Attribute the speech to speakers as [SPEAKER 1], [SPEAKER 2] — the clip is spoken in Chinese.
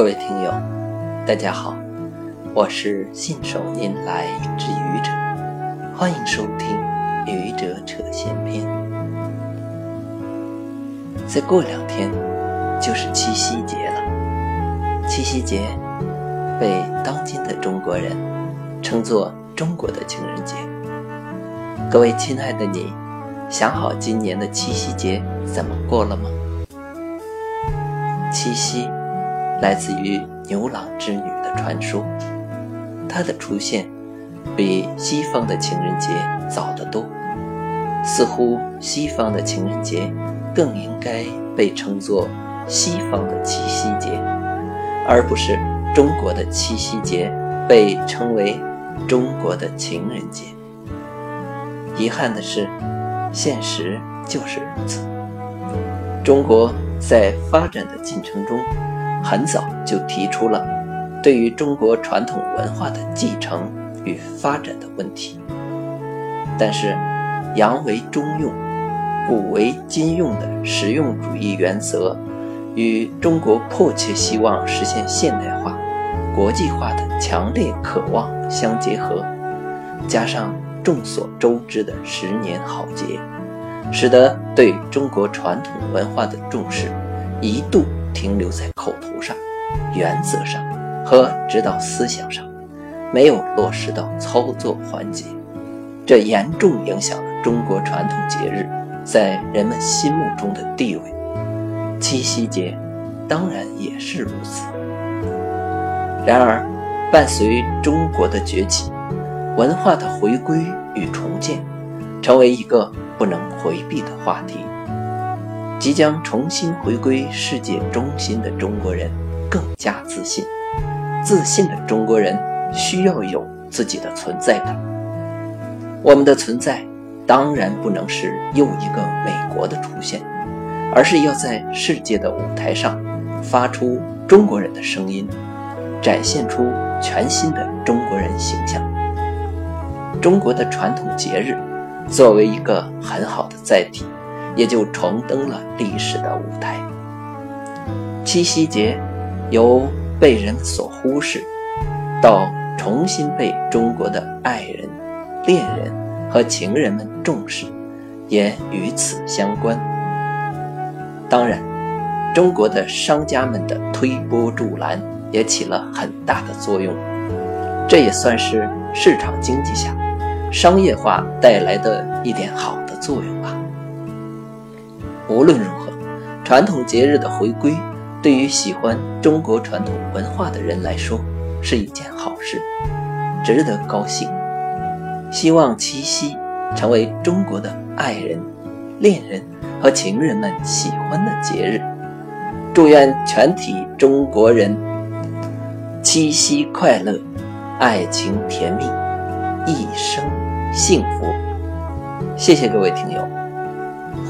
[SPEAKER 1] 各位听友，大家好，我是信手拈来之愚者，欢迎收听《愚者扯闲篇》。再过两天就是七夕节了，七夕节被当今的中国人称作中国的情人节。各位亲爱的你，想好今年的七夕节怎么过了吗？七夕。来自于牛郎织女的传说，它的出现比西方的情人节早得多。似乎西方的情人节更应该被称作西方的七夕节，而不是中国的七夕节被称为中国的情人节。遗憾的是，现实就是如此。中国在发展的进程中。很早就提出了对于中国传统文化的继承与发展的问题，但是洋为中用，古为今用的实用主义原则与中国迫切希望实现现代化、国际化的强烈渴望相结合，加上众所周知的十年浩劫，使得对中国传统文化的重视一度。停留在口上、原则上和指导思想上，没有落实到操作环节，这严重影响了中国传统节日在人们心目中的地位。七夕节当然也是如此。然而，伴随中国的崛起，文化的回归与重建，成为一个不能回避的话题。即将重新回归世界中心的中国人更加自信。自信的中国人需要有自己的存在感。我们的存在当然不能是又一个美国的出现，而是要在世界的舞台上发出中国人的声音，展现出全新的中国人形象。中国的传统节日作为一个很好的载体。也就重登了历史的舞台。七夕节由被人所忽视，到重新被中国的爱人、恋人和情人们重视，也与此相关。当然，中国的商家们的推波助澜也起了很大的作用。这也算是市场经济下商业化带来的一点好的作用吧。无论如何，传统节日的回归，对于喜欢中国传统文化的人来说是一件好事，值得高兴。希望七夕成为中国的爱人、恋人和情人们喜欢的节日。祝愿全体中国人七夕快乐，爱情甜蜜，一生幸福。谢谢各位听友。